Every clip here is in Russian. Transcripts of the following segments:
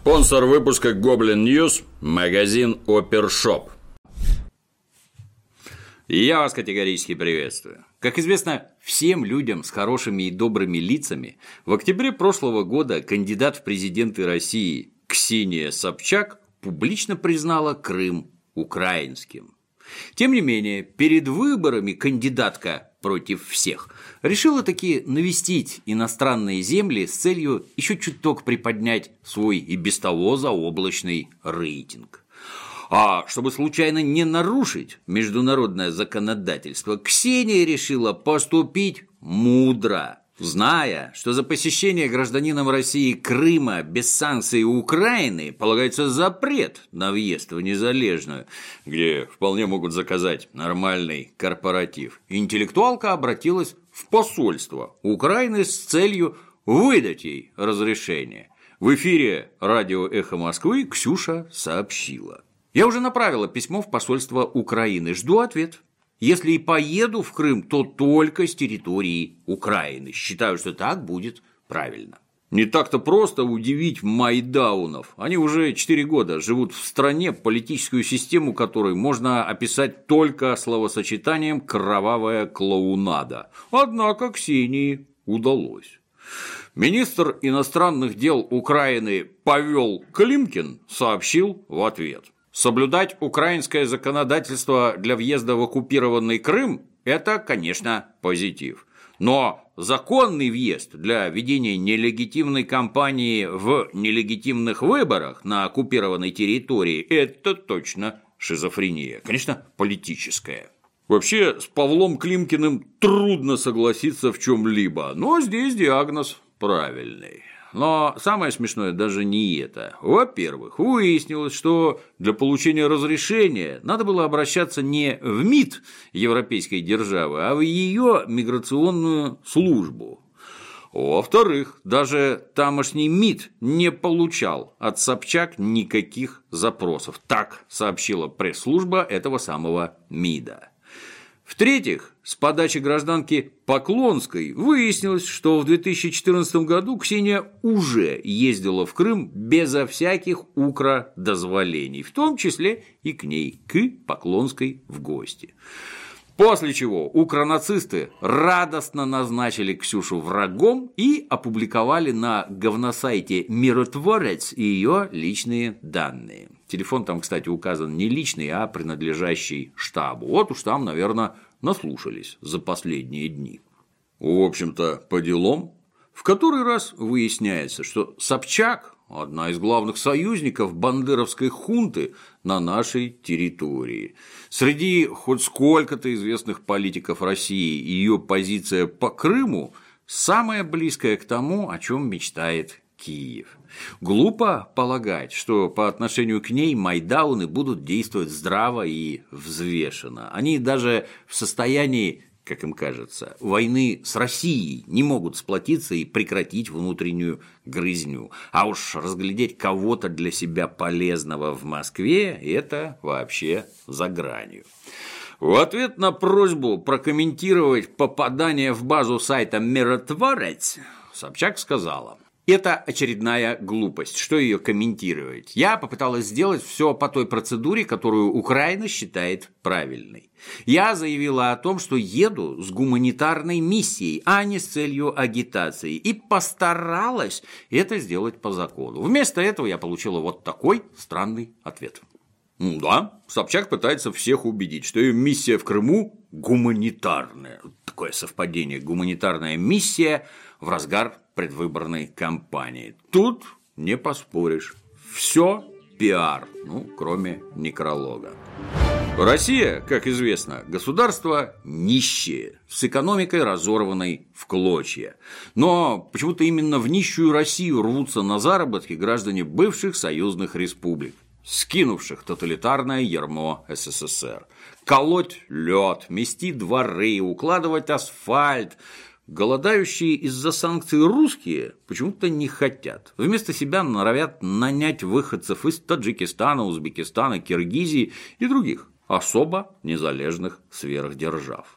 Спонсор выпуска Goblin News – магазин Опершоп. Я вас категорически приветствую. Как известно всем людям с хорошими и добрыми лицами, в октябре прошлого года кандидат в президенты России Ксения Собчак публично признала Крым украинским. Тем не менее, перед выборами кандидатка против всех решила таки навестить иностранные земли с целью еще чуток приподнять свой и без того заоблачный рейтинг. А чтобы случайно не нарушить международное законодательство, Ксения решила поступить мудро – Зная, что за посещение гражданином России Крыма без санкций Украины полагается запрет на въезд в Незалежную, где вполне могут заказать нормальный корпоратив, интеллектуалка обратилась в посольство Украины с целью выдать ей разрешение. В эфире радио «Эхо Москвы» Ксюша сообщила. Я уже направила письмо в посольство Украины, жду ответ. Если и поеду в Крым, то только с территории Украины. Считаю, что так будет правильно. Не так-то просто удивить майдаунов. Они уже 4 года живут в стране, политическую систему которой можно описать только словосочетанием «кровавая клоунада». Однако Ксении удалось. Министр иностранных дел Украины Павел Климкин сообщил в ответ – Соблюдать украинское законодательство для въезда в оккупированный Крым – это, конечно, позитив. Но законный въезд для ведения нелегитимной кампании в нелегитимных выборах на оккупированной территории – это точно шизофрения, конечно, политическая. Вообще, с Павлом Климкиным трудно согласиться в чем-либо, но здесь диагноз правильный. Но самое смешное даже не это. Во-первых, выяснилось, что для получения разрешения надо было обращаться не в МИД европейской державы, а в ее миграционную службу. Во-вторых, даже тамошний МИД не получал от Собчак никаких запросов. Так сообщила пресс-служба этого самого МИДа. В-третьих, с подачи гражданки Поклонской выяснилось, что в 2014 году Ксения уже ездила в Крым безо всяких укродозволений, в том числе и к ней, к Поклонской в гости. После чего укронацисты радостно назначили Ксюшу врагом и опубликовали на говносайте «Миротворец» ее личные данные. Телефон там, кстати, указан не личный, а принадлежащий штабу. Вот уж там, наверное, наслушались за последние дни. В общем-то, по делам, в который раз выясняется, что Собчак – одна из главных союзников бандеровской хунты на нашей территории. Среди хоть сколько-то известных политиков России ее позиция по Крыму самая близкая к тому, о чем мечтает Киев. Глупо полагать, что по отношению к ней майдауны будут действовать здраво и взвешенно. Они даже в состоянии как им кажется, войны с Россией не могут сплотиться и прекратить внутреннюю грызню. А уж разглядеть кого-то для себя полезного в Москве – это вообще за гранью. В ответ на просьбу прокомментировать попадание в базу сайта «Миротворец» Собчак сказала – это очередная глупость. Что ее комментировать? Я попыталась сделать все по той процедуре, которую Украина считает правильной. Я заявила о том, что еду с гуманитарной миссией, а не с целью агитации, и постаралась это сделать по закону. Вместо этого я получила вот такой странный ответ. Ну да, Собчак пытается всех убедить, что ее миссия в Крыму гуманитарная. Такое совпадение. Гуманитарная миссия в разгар предвыборной кампании. Тут не поспоришь. Все пиар, ну, кроме некролога. Россия, как известно, государство нищее, с экономикой разорванной в клочья. Но почему-то именно в нищую Россию рвутся на заработки граждане бывших союзных республик, скинувших тоталитарное ярмо СССР. Колоть лед, мести дворы, укладывать асфальт, Голодающие из-за санкций русские почему-то не хотят. Вместо себя норовят нанять выходцев из Таджикистана, Узбекистана, Киргизии и других особо незалежных сверхдержав.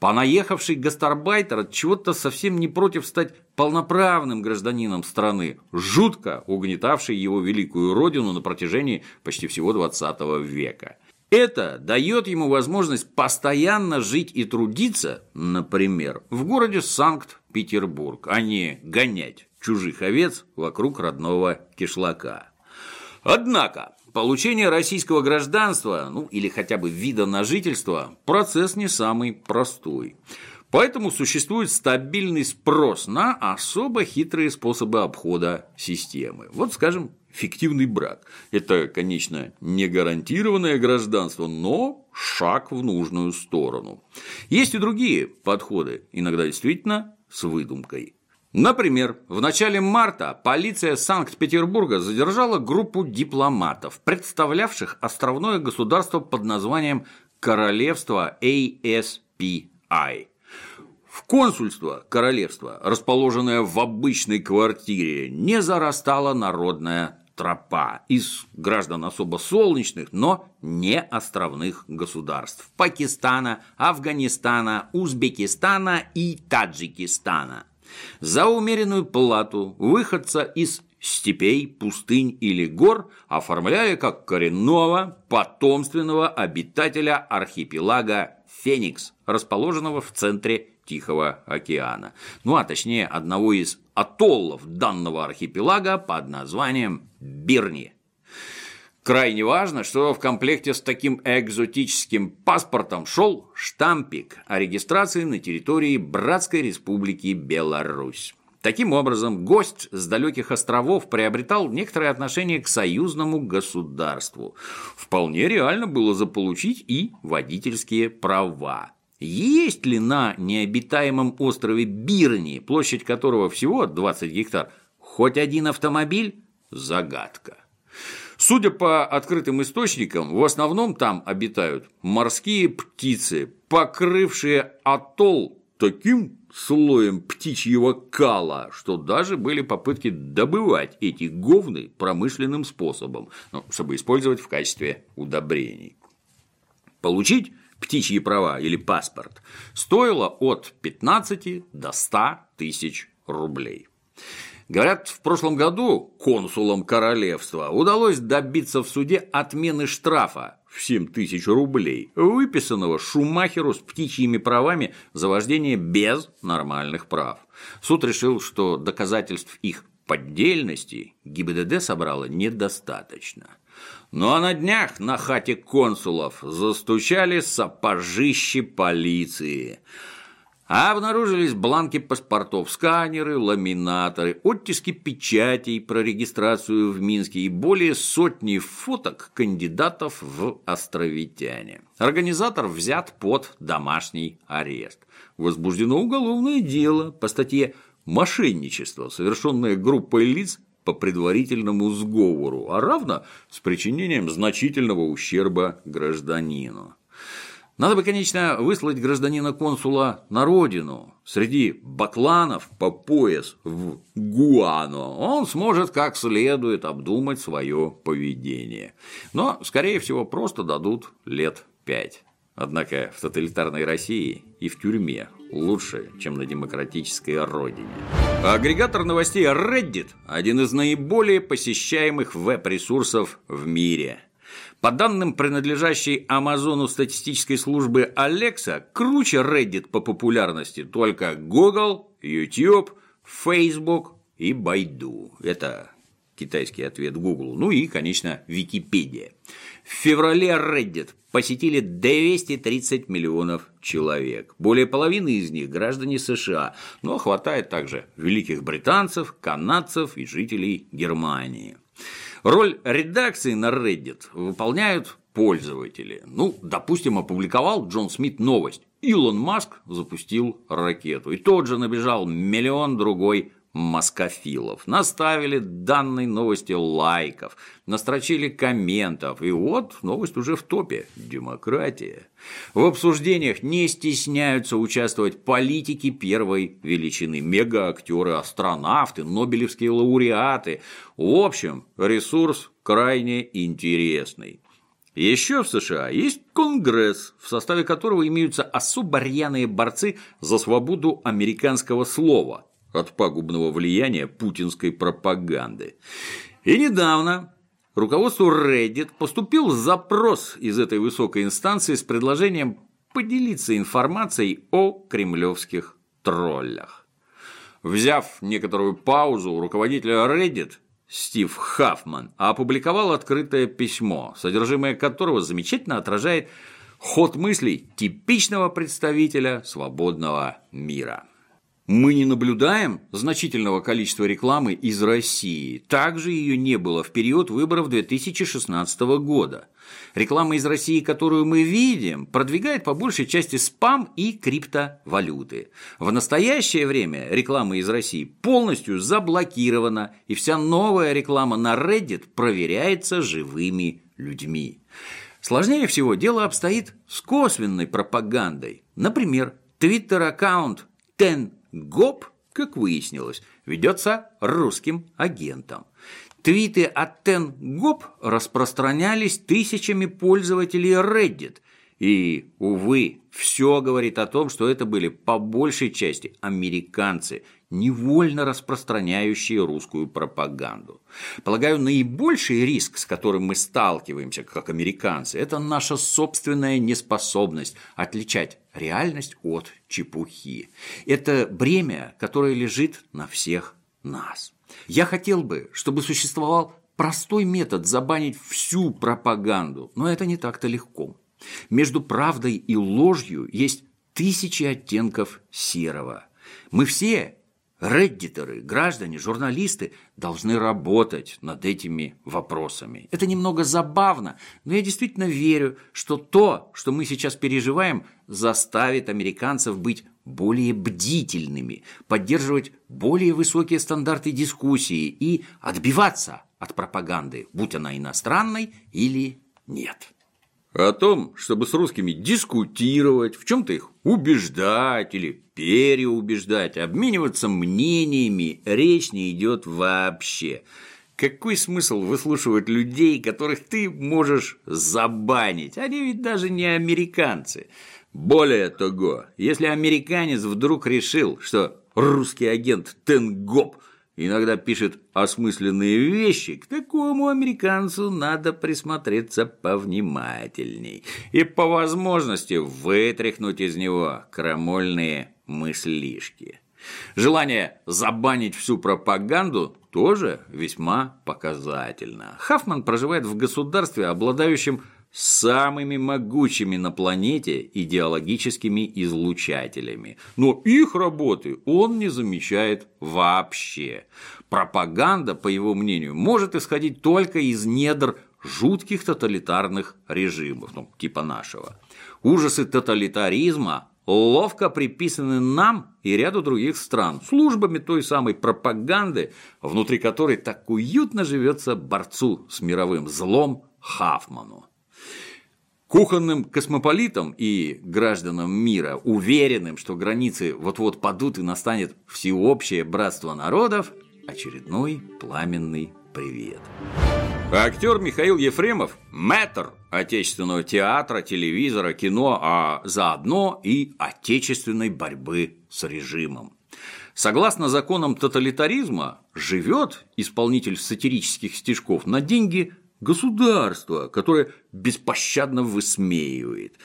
Понаехавший гастарбайтер от чего-то совсем не против стать полноправным гражданином страны, жутко угнетавший его великую родину на протяжении почти всего 20 века. Это дает ему возможность постоянно жить и трудиться, например, в городе Санкт-Петербург, а не гонять чужих овец вокруг родного кишлака. Однако, получение российского гражданства, ну или хотя бы вида на жительство, процесс не самый простой. Поэтому существует стабильный спрос на особо хитрые способы обхода системы. Вот, скажем, фиктивный брак. Это, конечно, не гарантированное гражданство, но шаг в нужную сторону. Есть и другие подходы, иногда действительно с выдумкой. Например, в начале марта полиция Санкт-Петербурга задержала группу дипломатов, представлявших островное государство под названием Королевство ASPI. В консульство королевства, расположенное в обычной квартире, не зарастала народная тропа из граждан особо солнечных, но не островных государств – Пакистана, Афганистана, Узбекистана и Таджикистана. За умеренную плату выходца из степей, пустынь или гор, оформляя как коренного, потомственного обитателя архипелага Феникс, расположенного в центре Тихого океана. Ну а точнее одного из атоллов данного архипелага под названием Бирни. Крайне важно, что в комплекте с таким экзотическим паспортом шел штампик о регистрации на территории Братской Республики Беларусь. Таким образом, гость с далеких островов приобретал некоторое отношение к союзному государству. Вполне реально было заполучить и водительские права. Есть ли на необитаемом острове Бирни, площадь которого всего 20 гектар, хоть один автомобиль? Загадка. Судя по открытым источникам, в основном там обитают морские птицы, покрывшие атолл таким слоем птичьего кала, что даже были попытки добывать эти говны промышленным способом, ну, чтобы использовать в качестве удобрений. Получить птичьи права или паспорт стоило от 15 до 100 тысяч рублей. Говорят, в прошлом году консулам королевства удалось добиться в суде отмены штрафа в 7 тысяч рублей, выписанного Шумахеру с птичьими правами за вождение без нормальных прав. Суд решил, что доказательств их поддельности ГИБДД собрало недостаточно. Ну а на днях на хате консулов застучали сапожищи полиции – а обнаружились бланки паспортов, сканеры, ламинаторы, оттиски печатей про регистрацию в Минске и более сотни фоток кандидатов в островитяне. Организатор взят под домашний арест. Возбуждено уголовное дело по статье «Мошенничество, совершенное группой лиц по предварительному сговору, а равно с причинением значительного ущерба гражданину. Надо бы, конечно, выслать гражданина-консула на родину. Среди бакланов по пояс в Гуано он сможет как следует обдумать свое поведение. Но, скорее всего, просто дадут лет пять. Однако в тоталитарной России и в тюрьме лучше, чем на демократической родине. Агрегатор новостей Reddit – один из наиболее посещаемых веб-ресурсов в мире – по данным принадлежащей Амазону статистической службы Alexa, круче Reddit по популярности только Google, YouTube, Facebook и Baidu. Это китайский ответ Google. Ну и, конечно, Википедия. В феврале Reddit посетили 230 миллионов человек. Более половины из них граждане США, но хватает также великих британцев, канадцев и жителей Германии. Роль редакции на Reddit выполняют пользователи. Ну, допустим, опубликовал Джон Смит новость. Илон Маск запустил ракету. И тот же набежал миллион другой москофилов. Наставили данной новости лайков, настрочили комментов, и вот новость уже в топе. Демократия. В обсуждениях не стесняются участвовать политики первой величины, мегаактеры, астронавты, нобелевские лауреаты. В общем, ресурс крайне интересный. Еще в США есть Конгресс, в составе которого имеются особо рьяные борцы за свободу американского слова от пагубного влияния путинской пропаганды. И недавно руководству Reddit поступил запрос из этой высокой инстанции с предложением поделиться информацией о кремлевских троллях. Взяв некоторую паузу, руководитель Reddit Стив Хаффман опубликовал открытое письмо, содержимое которого замечательно отражает ход мыслей типичного представителя свободного мира. Мы не наблюдаем значительного количества рекламы из России. Также ее не было в период выборов 2016 года. Реклама из России, которую мы видим, продвигает по большей части спам и криптовалюты. В настоящее время реклама из России полностью заблокирована, и вся новая реклама на Reddit проверяется живыми людьми. Сложнее всего дело обстоит с косвенной пропагандой. Например, твиттер-аккаунт Ten ГОП, как выяснилось, ведется русским агентом. Твиты от Тенгоп распространялись тысячами пользователей Reddit, и, увы, все говорит о том, что это были по большей части американцы, невольно распространяющие русскую пропаганду. Полагаю, наибольший риск, с которым мы сталкиваемся как американцы, это наша собственная неспособность отличать реальность от чепухи. Это бремя, которое лежит на всех нас. Я хотел бы, чтобы существовал простой метод забанить всю пропаганду, но это не так-то легко. Между правдой и ложью есть тысячи оттенков серого. Мы все, реддиторы, граждане, журналисты, должны работать над этими вопросами. Это немного забавно, но я действительно верю, что то, что мы сейчас переживаем, заставит американцев быть более бдительными, поддерживать более высокие стандарты дискуссии и отбиваться от пропаганды, будь она иностранной или нет. О том, чтобы с русскими дискутировать, в чем-то их убеждать или переубеждать, обмениваться мнениями, речь не идет вообще. Какой смысл выслушивать людей, которых ты можешь забанить? Они ведь даже не американцы. Более того, если американец вдруг решил, что русский агент Тенгоп – иногда пишет осмысленные вещи, к такому американцу надо присмотреться повнимательней и по возможности вытряхнуть из него крамольные мыслишки. Желание забанить всю пропаганду тоже весьма показательно. Хаффман проживает в государстве, обладающем самыми могучими на планете идеологическими излучателями. Но их работы он не замечает вообще. Пропаганда, по его мнению, может исходить только из недр жутких тоталитарных режимов, ну, типа нашего. Ужасы тоталитаризма ловко приписаны нам и ряду других стран, службами той самой пропаганды, внутри которой так уютно живется борцу с мировым злом Хафману. Кухонным космополитам и гражданам мира, уверенным, что границы вот-вот падут и настанет всеобщее братство народов, очередной пламенный привет. Актер Михаил Ефремов – мэтр отечественного театра, телевизора, кино, а заодно и отечественной борьбы с режимом. Согласно законам тоталитаризма, живет исполнитель сатирических стишков на деньги Государство, которое беспощадно высмеивает.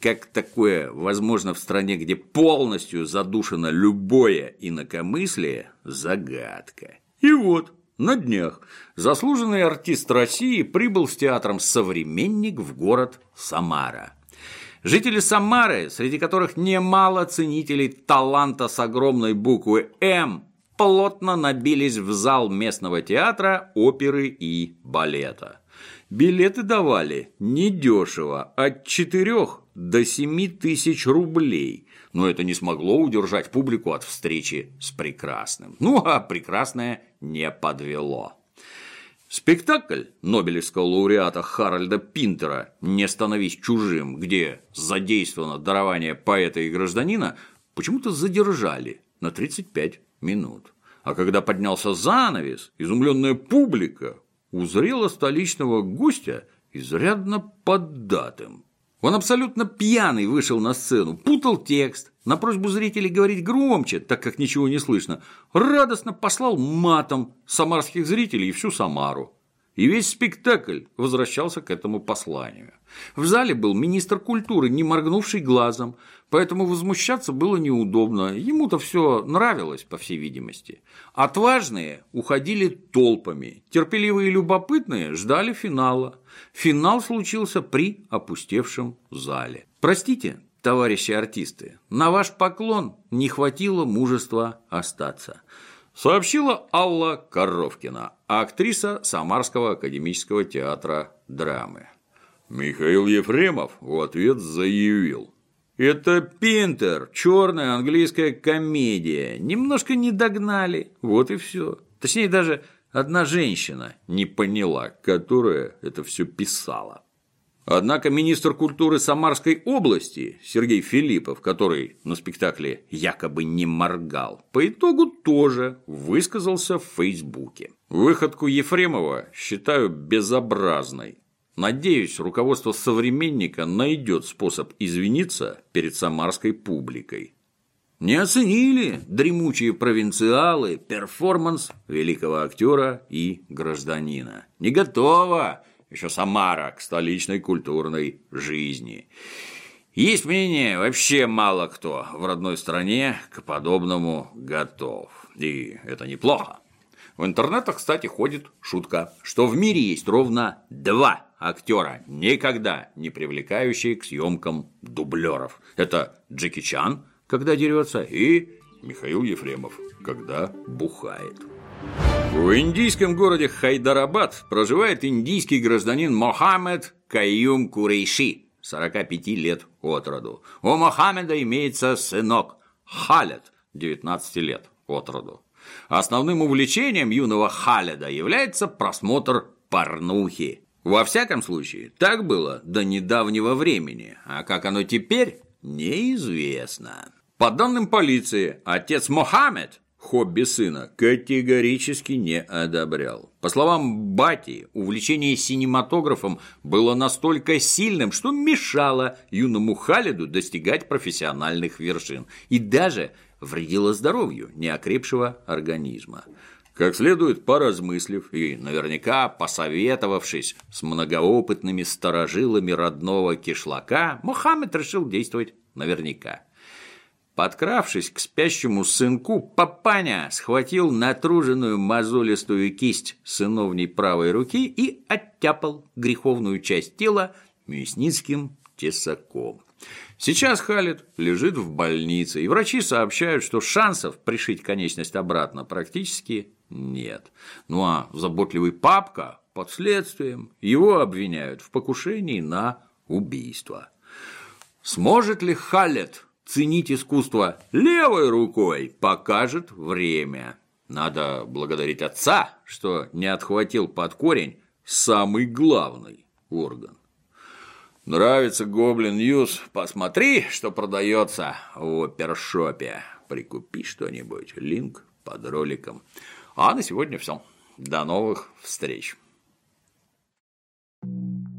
Как такое возможно в стране, где полностью задушено любое инакомыслие – загадка. И вот, на днях заслуженный артист России прибыл с театром «Современник» в город Самара. Жители Самары, среди которых немало ценителей таланта с огромной буквы «М», плотно набились в зал местного театра, оперы и балета. Билеты давали недешево, от 4 до 7 тысяч рублей. Но это не смогло удержать публику от встречи с прекрасным. Ну, а прекрасное не подвело. Спектакль Нобелевского лауреата Харальда Пинтера «Не становись чужим», где задействовано дарование поэта и гражданина, почему-то задержали на 35 минут. А когда поднялся занавес, изумленная публика узрела столичного гостя изрядно поддатым. Он абсолютно пьяный вышел на сцену, путал текст, на просьбу зрителей говорить громче, так как ничего не слышно, радостно послал матом самарских зрителей и всю Самару. И весь спектакль возвращался к этому посланию. В зале был министр культуры, не моргнувший глазом, поэтому возмущаться было неудобно, ему-то все нравилось, по всей видимости. Отважные уходили толпами, терпеливые и любопытные ждали финала. Финал случился при опустевшем зале. Простите, товарищи артисты, на ваш поклон не хватило мужества остаться сообщила Алла Коровкина, актриса Самарского академического театра драмы. Михаил Ефремов в ответ заявил. Это Пинтер, черная английская комедия. Немножко не догнали, вот и все. Точнее, даже одна женщина не поняла, которая это все писала. Однако министр культуры Самарской области Сергей Филиппов, который на спектакле якобы не моргал, по итогу тоже высказался в Фейсбуке. Выходку Ефремова считаю безобразной. Надеюсь, руководство современника найдет способ извиниться перед самарской публикой. Не оценили дремучие провинциалы перформанс великого актера и гражданина. Не готово еще Самара, к столичной культурной жизни. Есть мнение, вообще мало кто в родной стране к подобному готов. И это неплохо. В интернетах, кстати, ходит шутка, что в мире есть ровно два актера, никогда не привлекающие к съемкам дублеров. Это Джеки Чан, когда дерется, и Михаил Ефремов, когда бухает. В индийском городе Хайдарабад проживает индийский гражданин Мохаммед Каюм Курейши, 45 лет от роду. У Мохаммеда имеется сынок Халет, 19 лет от роду. Основным увлечением юного Халеда является просмотр порнухи. Во всяком случае, так было до недавнего времени, а как оно теперь, неизвестно. По данным полиции, отец Мохаммед хобби сына категорически не одобрял. По словам Бати, увлечение синематографом было настолько сильным, что мешало юному Халиду достигать профессиональных вершин и даже вредило здоровью неокрепшего организма. Как следует поразмыслив и наверняка посоветовавшись с многоопытными старожилами родного кишлака, Мухаммед решил действовать наверняка. Подкравшись к спящему сынку, папаня схватил натруженную мозолистую кисть сыновней правой руки и оттяпал греховную часть тела мясницким тесаком. Сейчас Халид лежит в больнице, и врачи сообщают, что шансов пришить конечность обратно практически нет. Ну а заботливый папка под следствием его обвиняют в покушении на убийство. Сможет ли Халет ценить искусство левой рукой покажет время. Надо благодарить отца, что не отхватил под корень самый главный орган. Нравится Goblin News? Посмотри, что продается в Опершопе. Прикупи что-нибудь. Link под роликом. А на сегодня все. До новых встреч. thank you